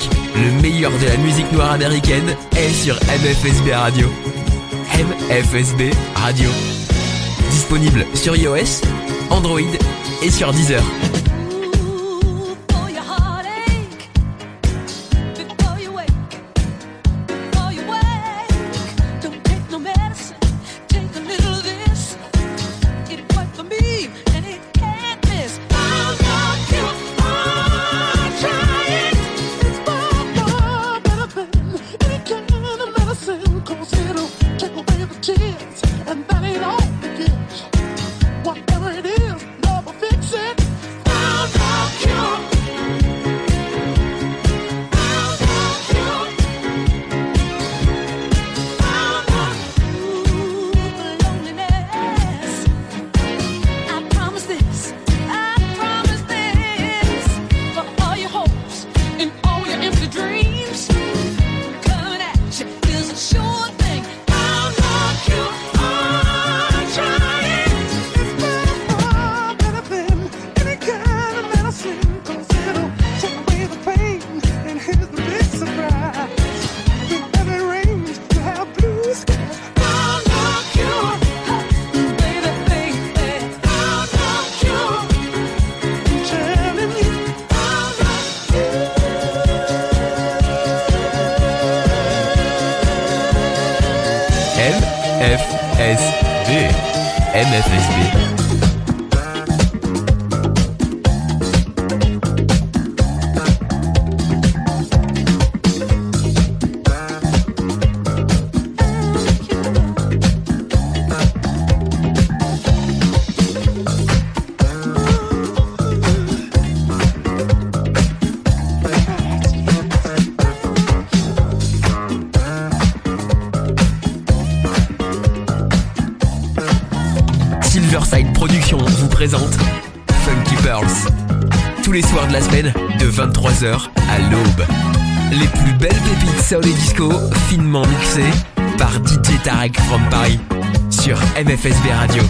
le meilleur de la musique noire américaine, est sur MFSB Radio. MFSB Radio. Disponible sur iOS, Android et sur Deezer. FSD. À l'aube. Les plus belles pépites soul et disco, finement mixées par DJ Tarek from Paris sur MFSB Radio.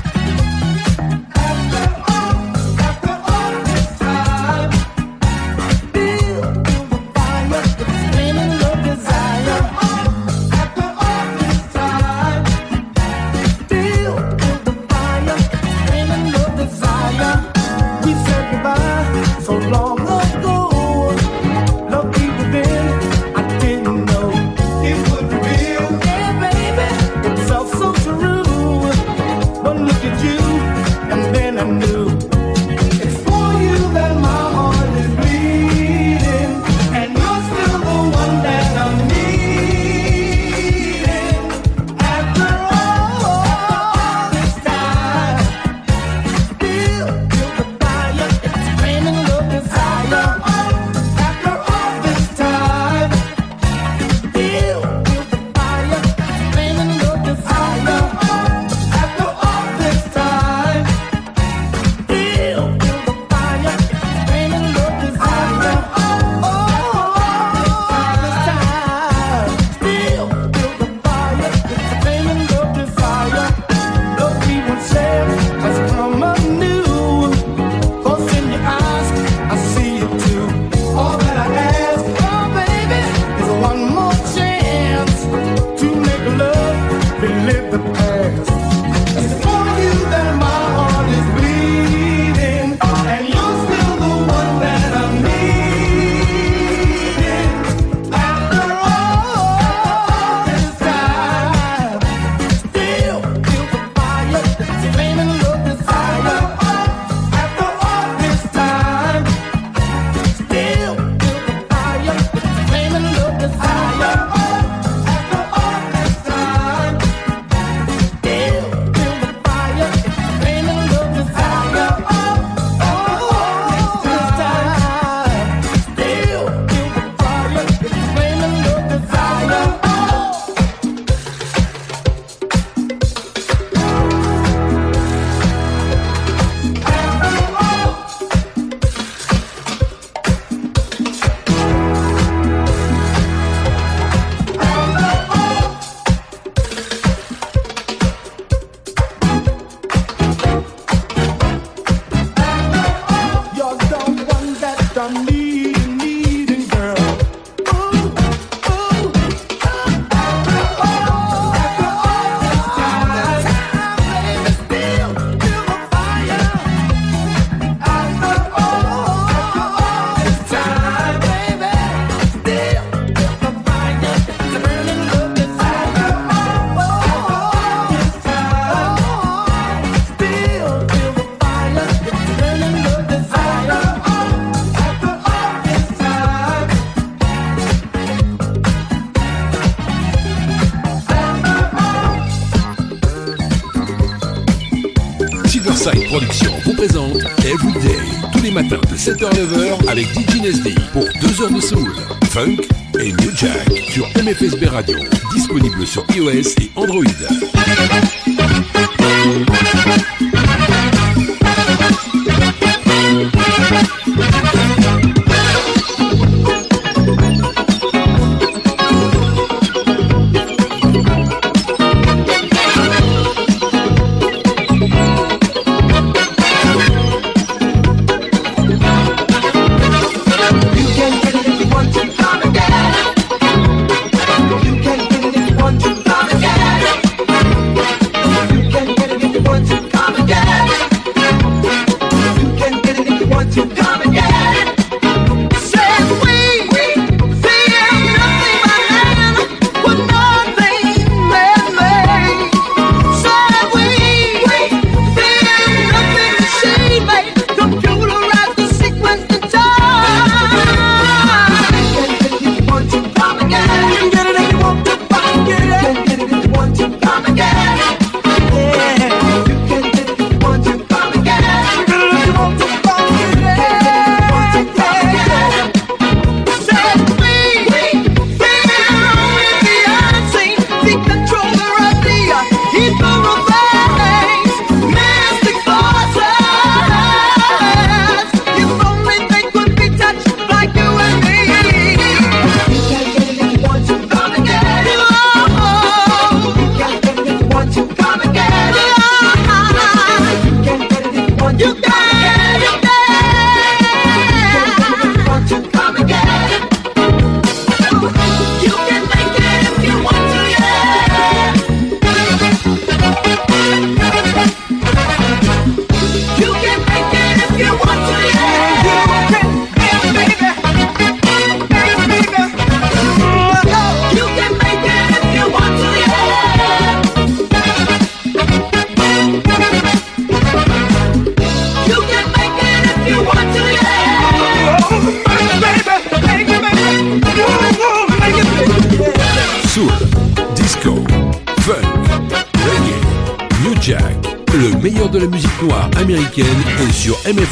7h-9h avec DJ Nesby pour 2 heures de soul, funk et new jack sur MFSB Radio, disponible sur iOS et Android.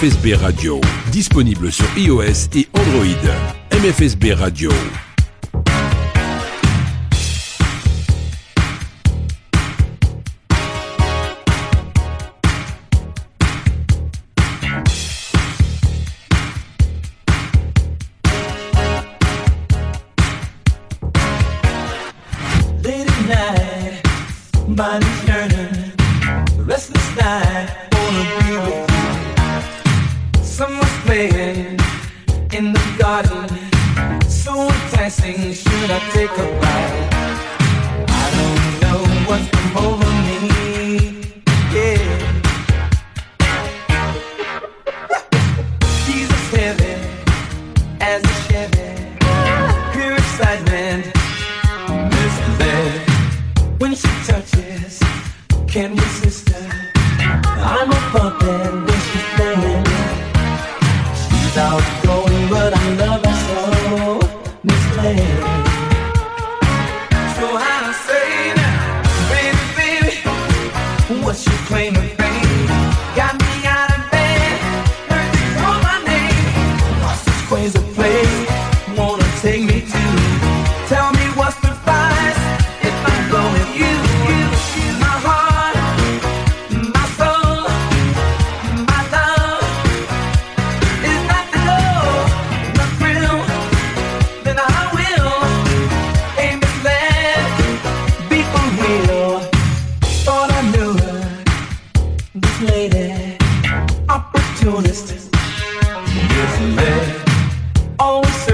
MFSB Radio, disponible sur iOS et Android. MFSB Radio.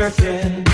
again.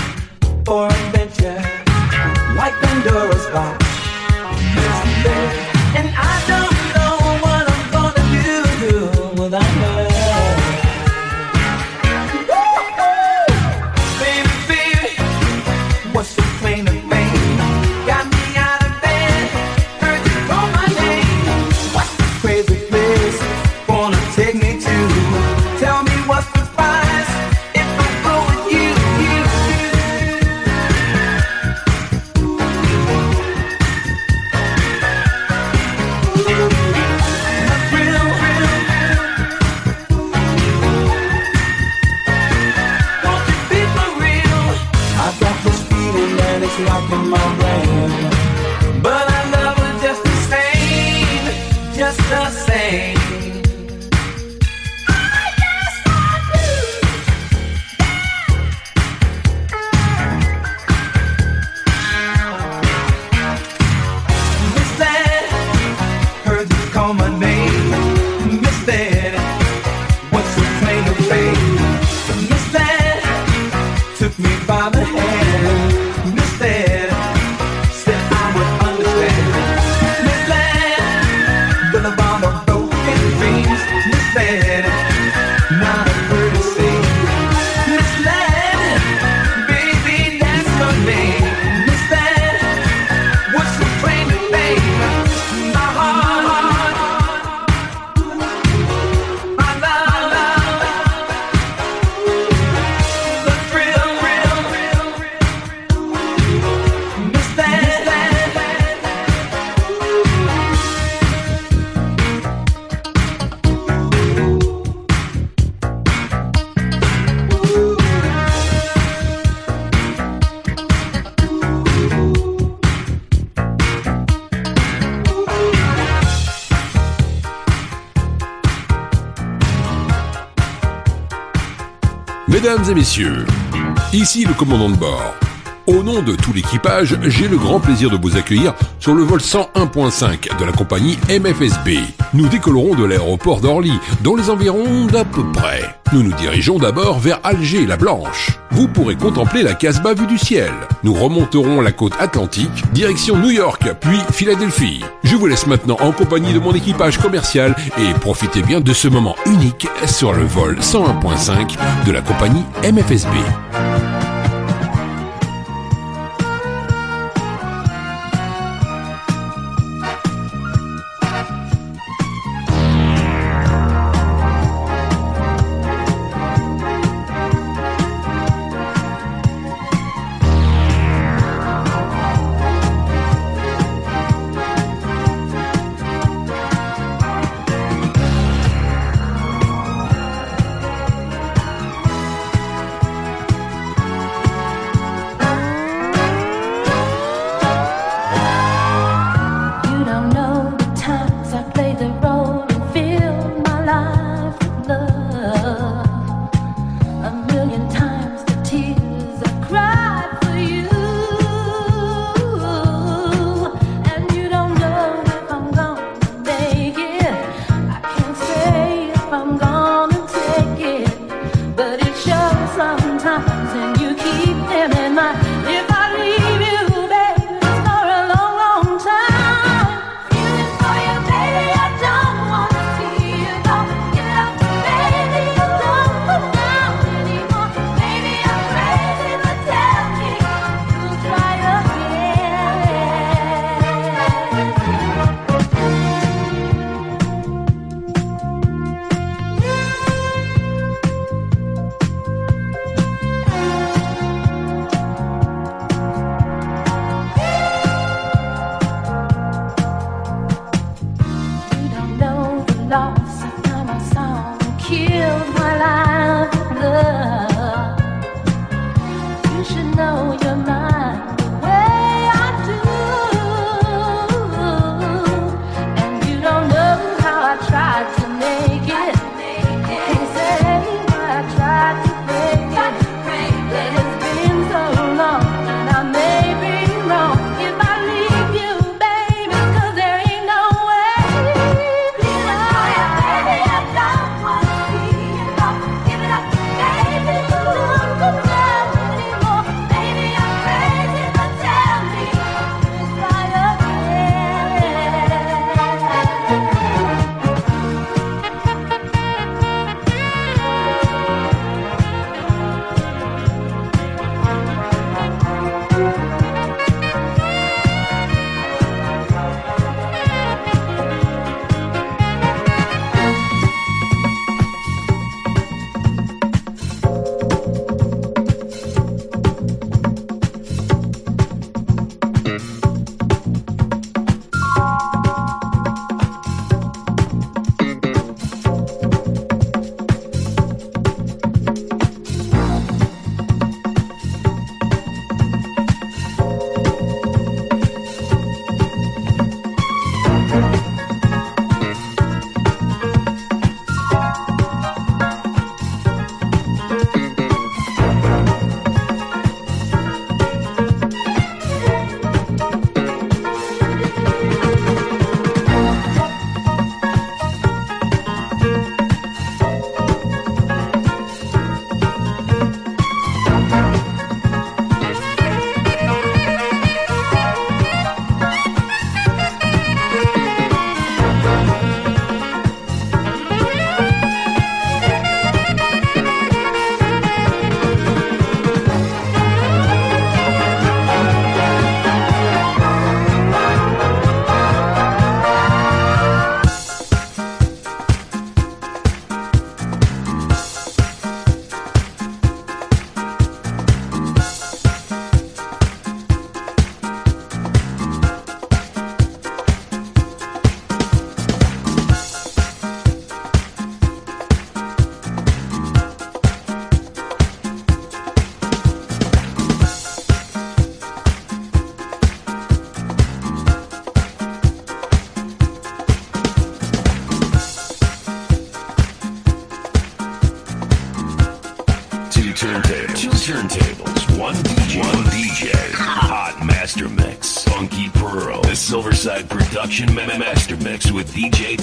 Mesdames et messieurs, ici le commandant de bord. Au nom de tout l'équipage, j'ai le grand plaisir de vous accueillir sur le vol 101.5 de la compagnie MFSB. Nous décollerons de l'aéroport d'Orly, dans les environs d'à peu près. Nous nous dirigeons d'abord vers Alger la Blanche. Vous pourrez contempler la Casbah vue du ciel. Nous remonterons la côte atlantique, direction New York, puis Philadelphie. Je vous laisse maintenant en compagnie de mon équipage commercial et profitez bien de ce moment unique sur le vol 101.5 de la compagnie MFSB. Production Master Mix with DJ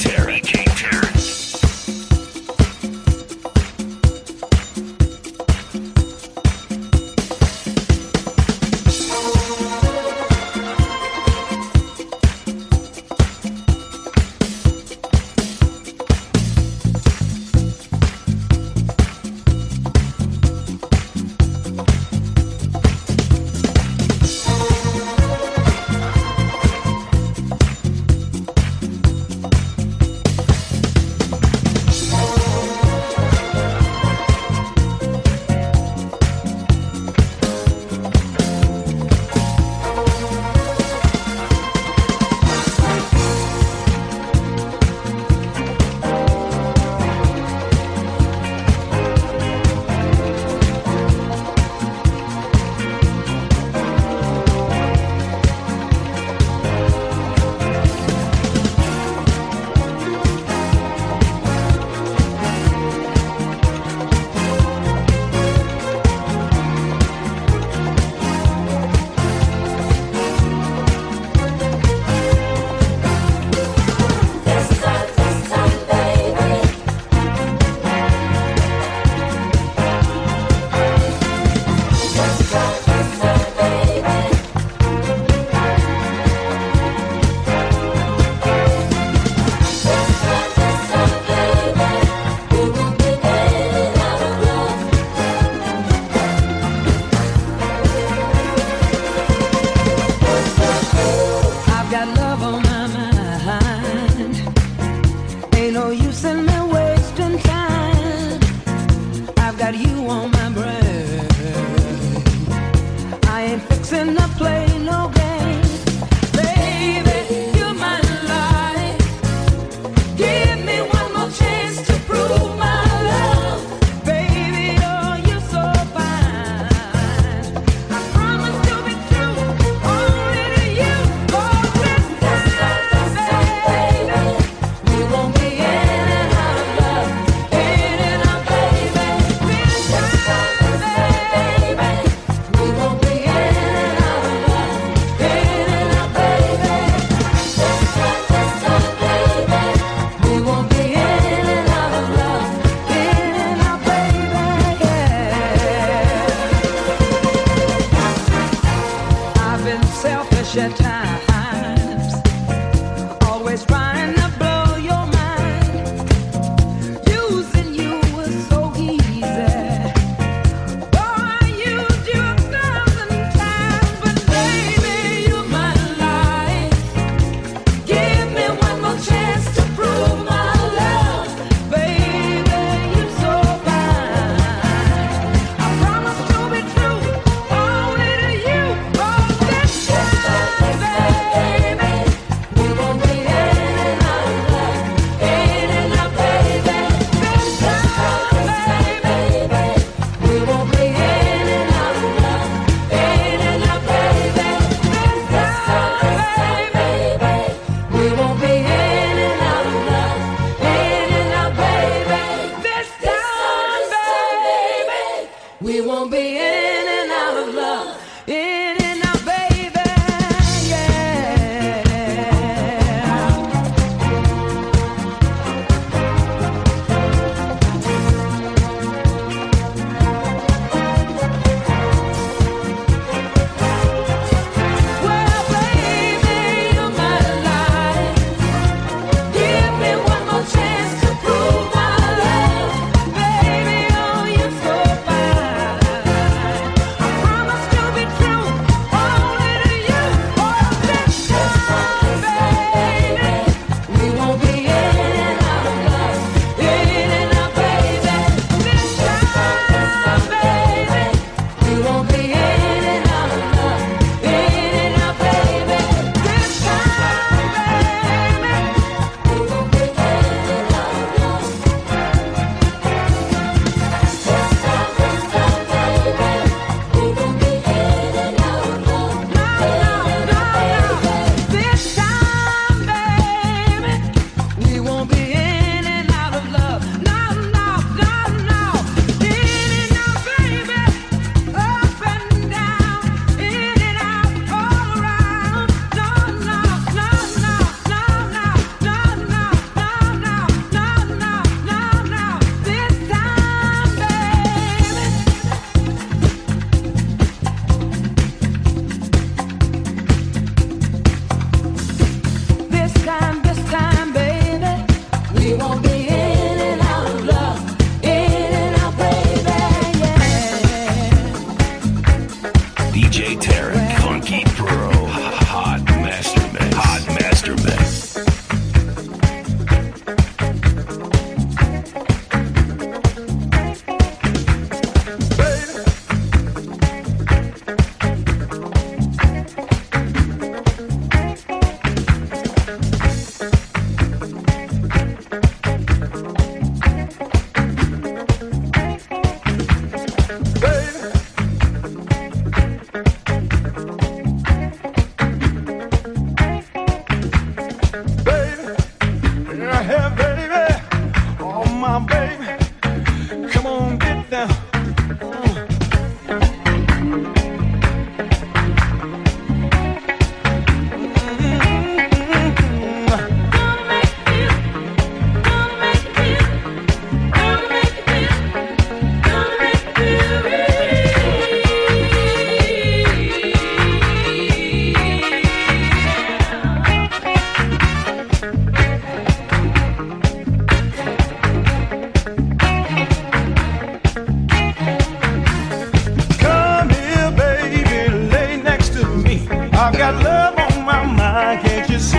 I've got love on my mind, can't you see?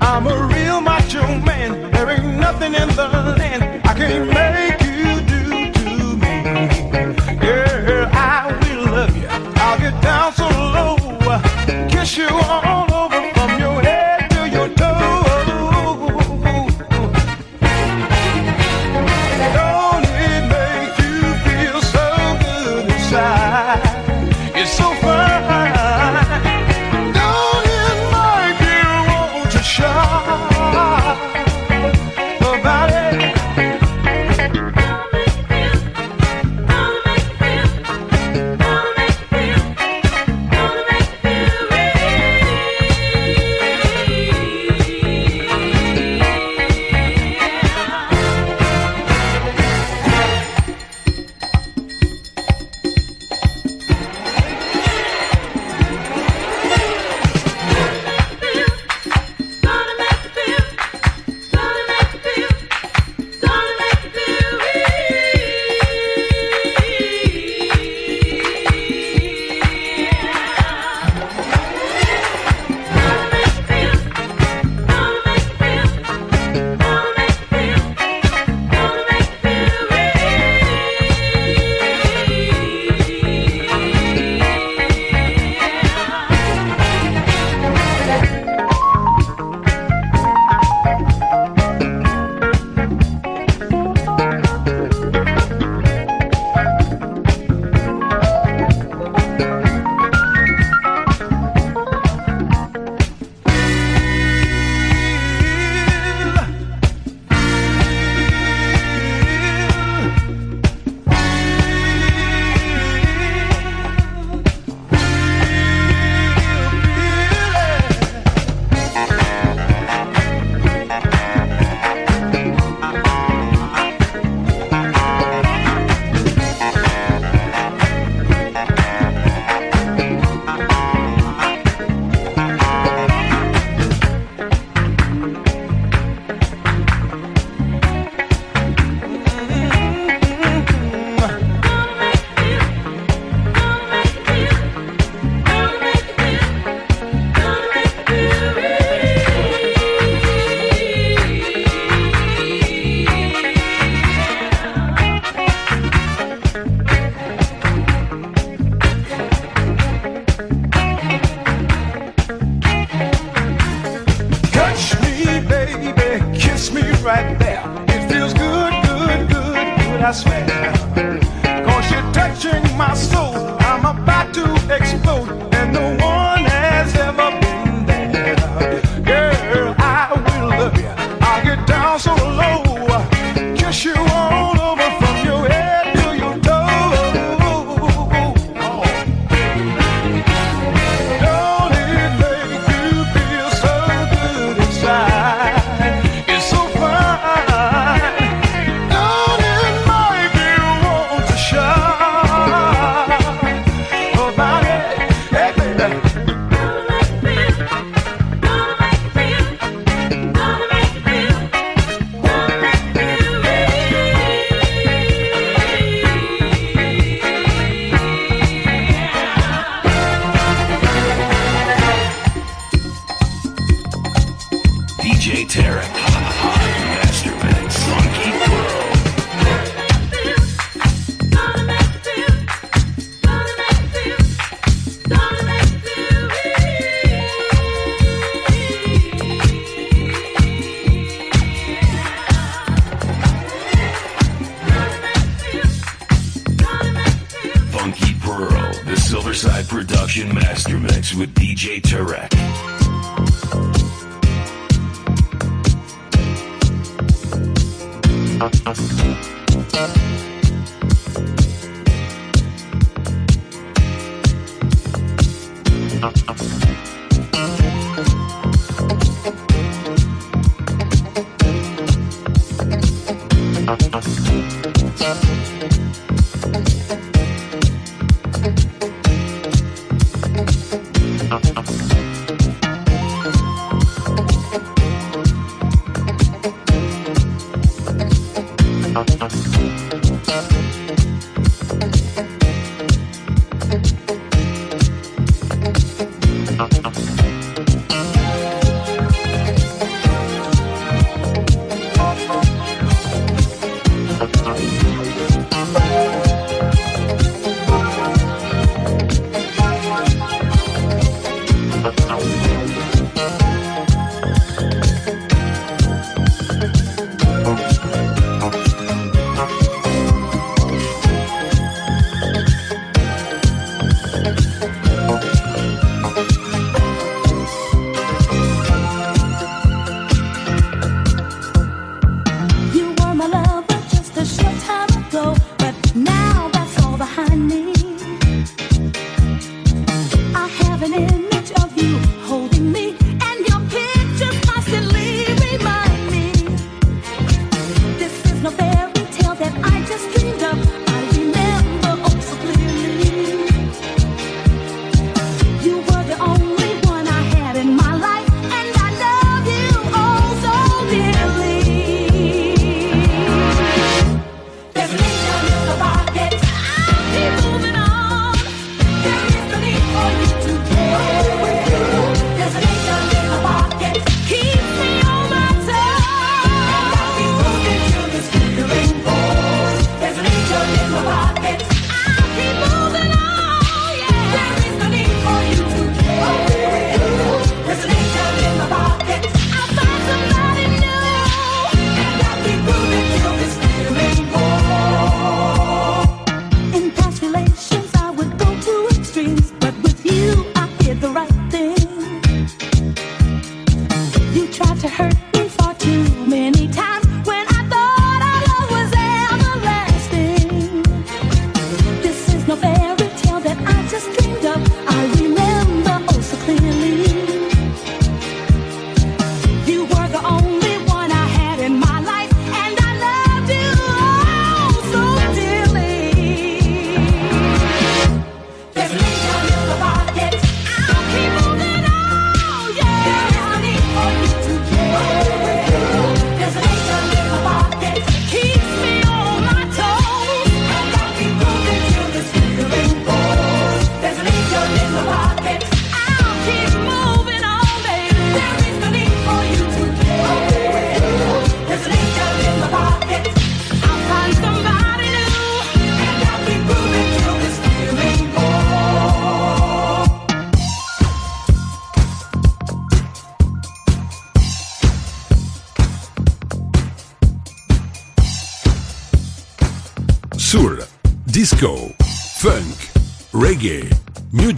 I'm a real macho man, there ain't nothing in the baby, kiss me right there. It feels good, good, good, good, I swear. Cause you're touching my soul.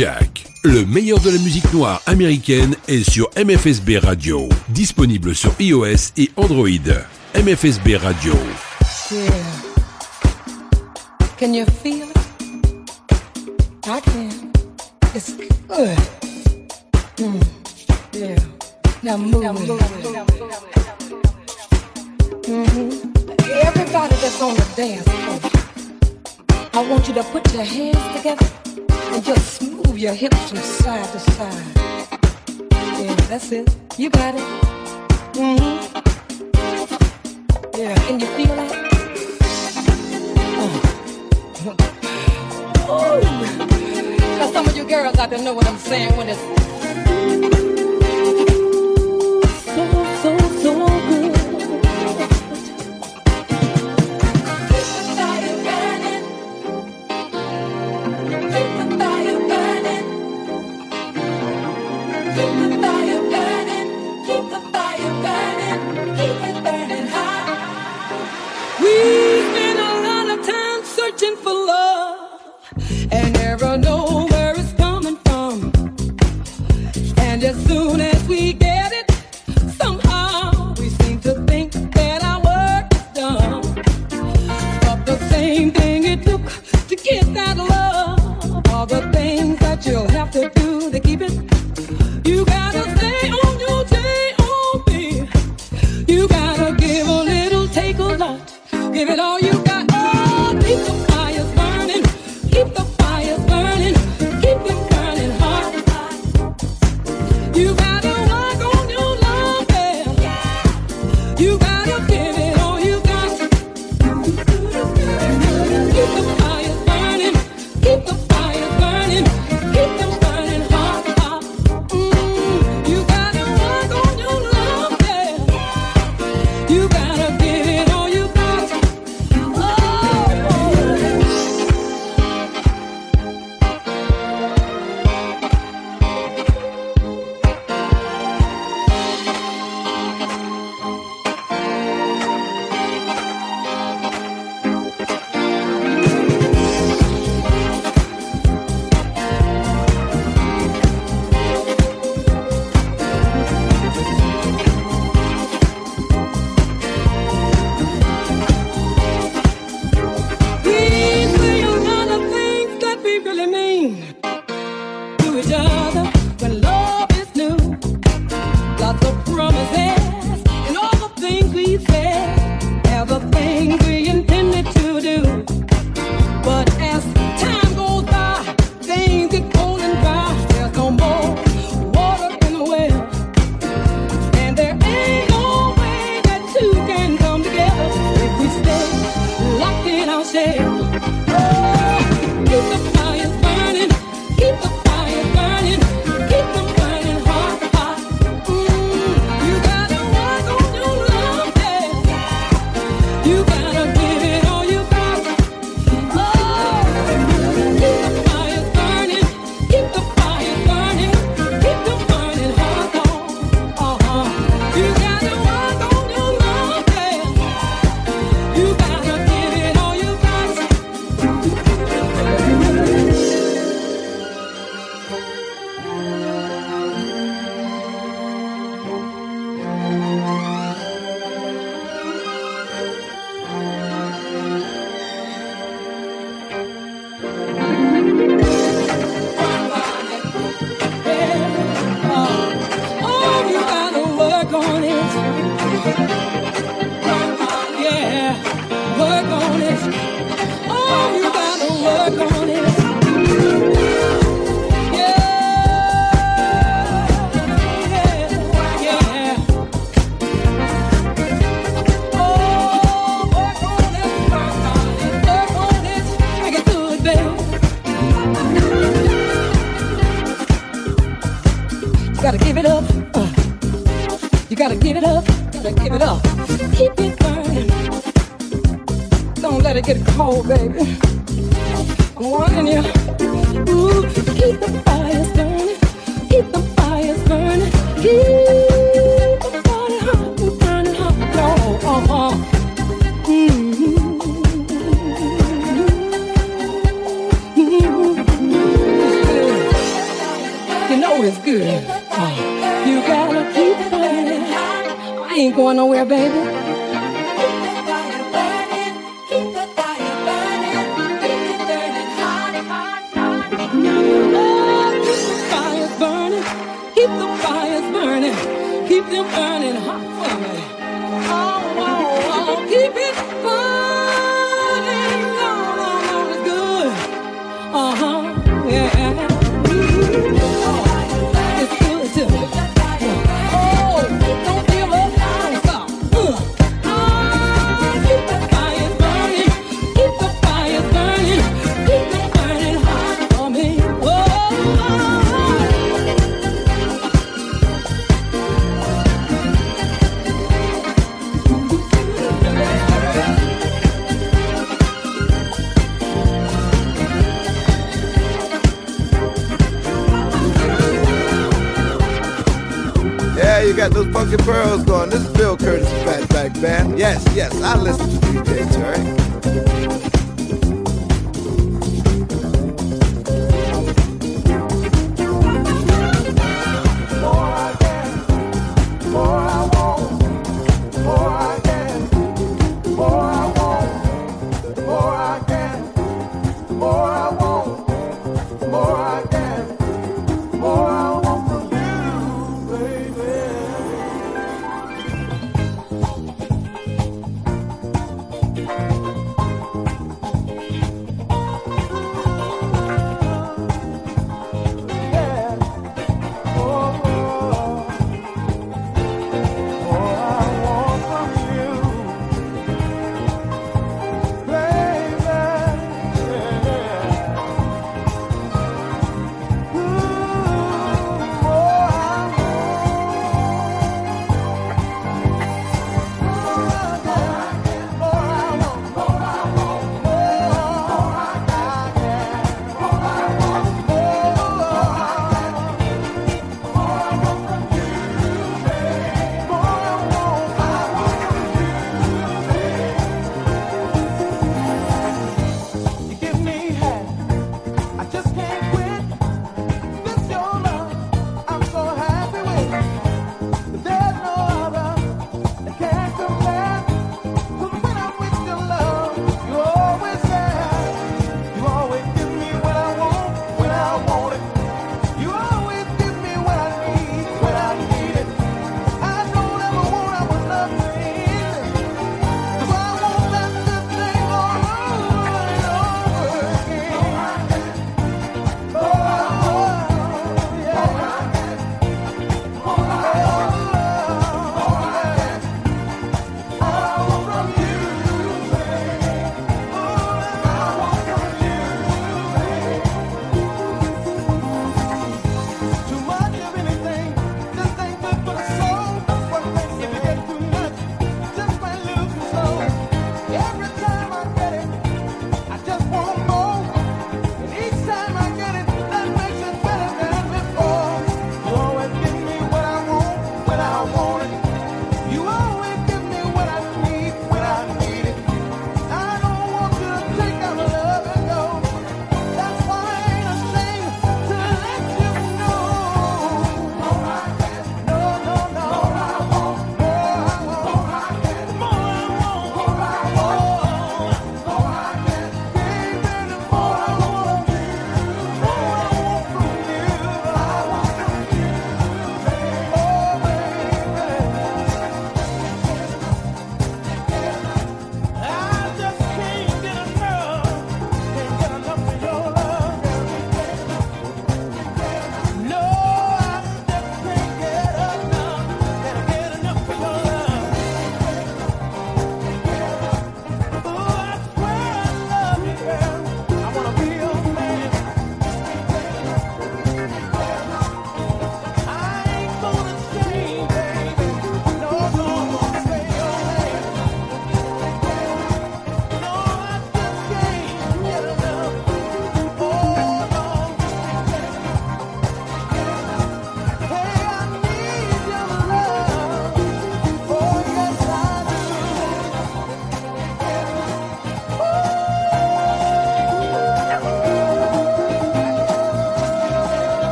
Jack. Le meilleur de la musique noire américaine est sur MFSB Radio, disponible sur iOS et Android. MFSB Radio. Yeah. Can you feel it? I can. It's good. Mm. Yeah. Now move. Now move. Mm-hmm. Everybody that's on the dance floor, I want you to put your hands together and just move your hips from side to side. Yeah, that's it. You got it. Mm-hmm. Yeah, can you feel that? Uh. Oh. Now some of you girls out there know what I'm saying when it's Band. Yes, yes, I listen to DJ Terry.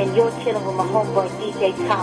And you're chilling with my homeboy DJ Tarek.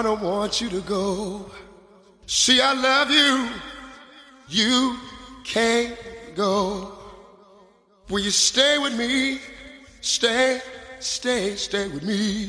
I don't want you to go. See, I love you. You can't go. Will you stay with me? Stay, stay, stay with me.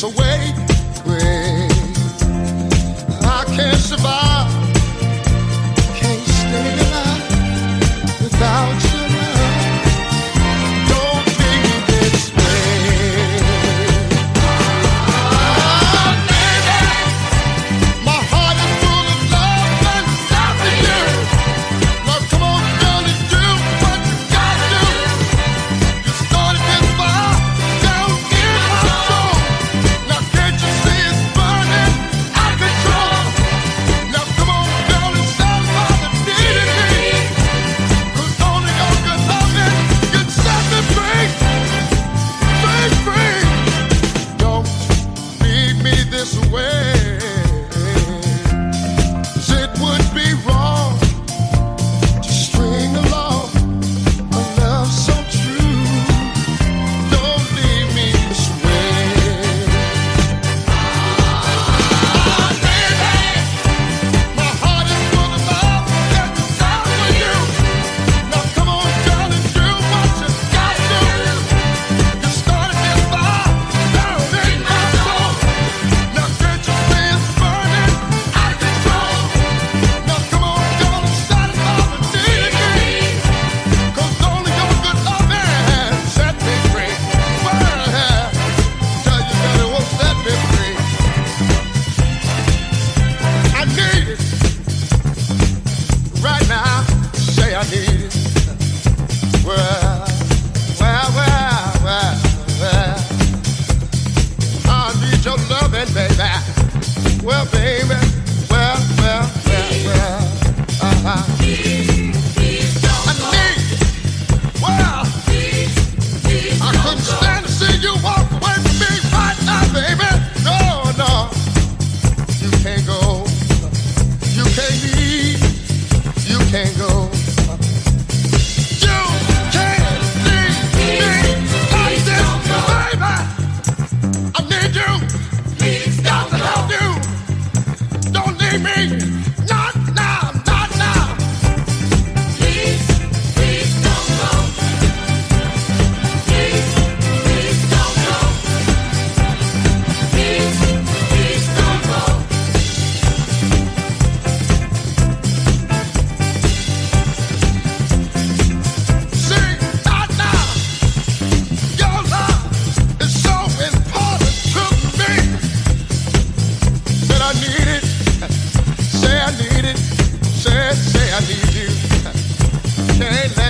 Now I need you. Can't let.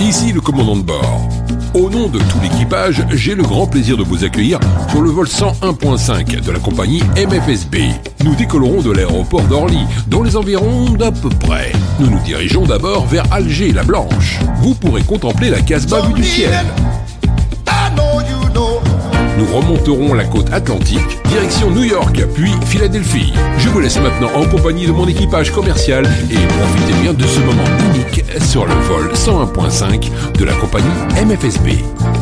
Ici le commandant de bord. Au nom de tout l'équipage, j'ai le grand plaisir de vous accueillir sur le vol 101.5 de la compagnie MFSB. Nous décollerons de l'aéroport d'Orly, dans les environs d'à peu près. Nous nous dirigeons d'abord vers Alger la Blanche. Vous pourrez contempler la Casbah vue du ciel. Nous remonterons la côte atlantique, direction New York, puis Philadelphie. Je vous laisse maintenant en compagnie de mon équipage commercial et profitez bien de ce moment unique sur le vol 101.5 de la compagnie MFSB.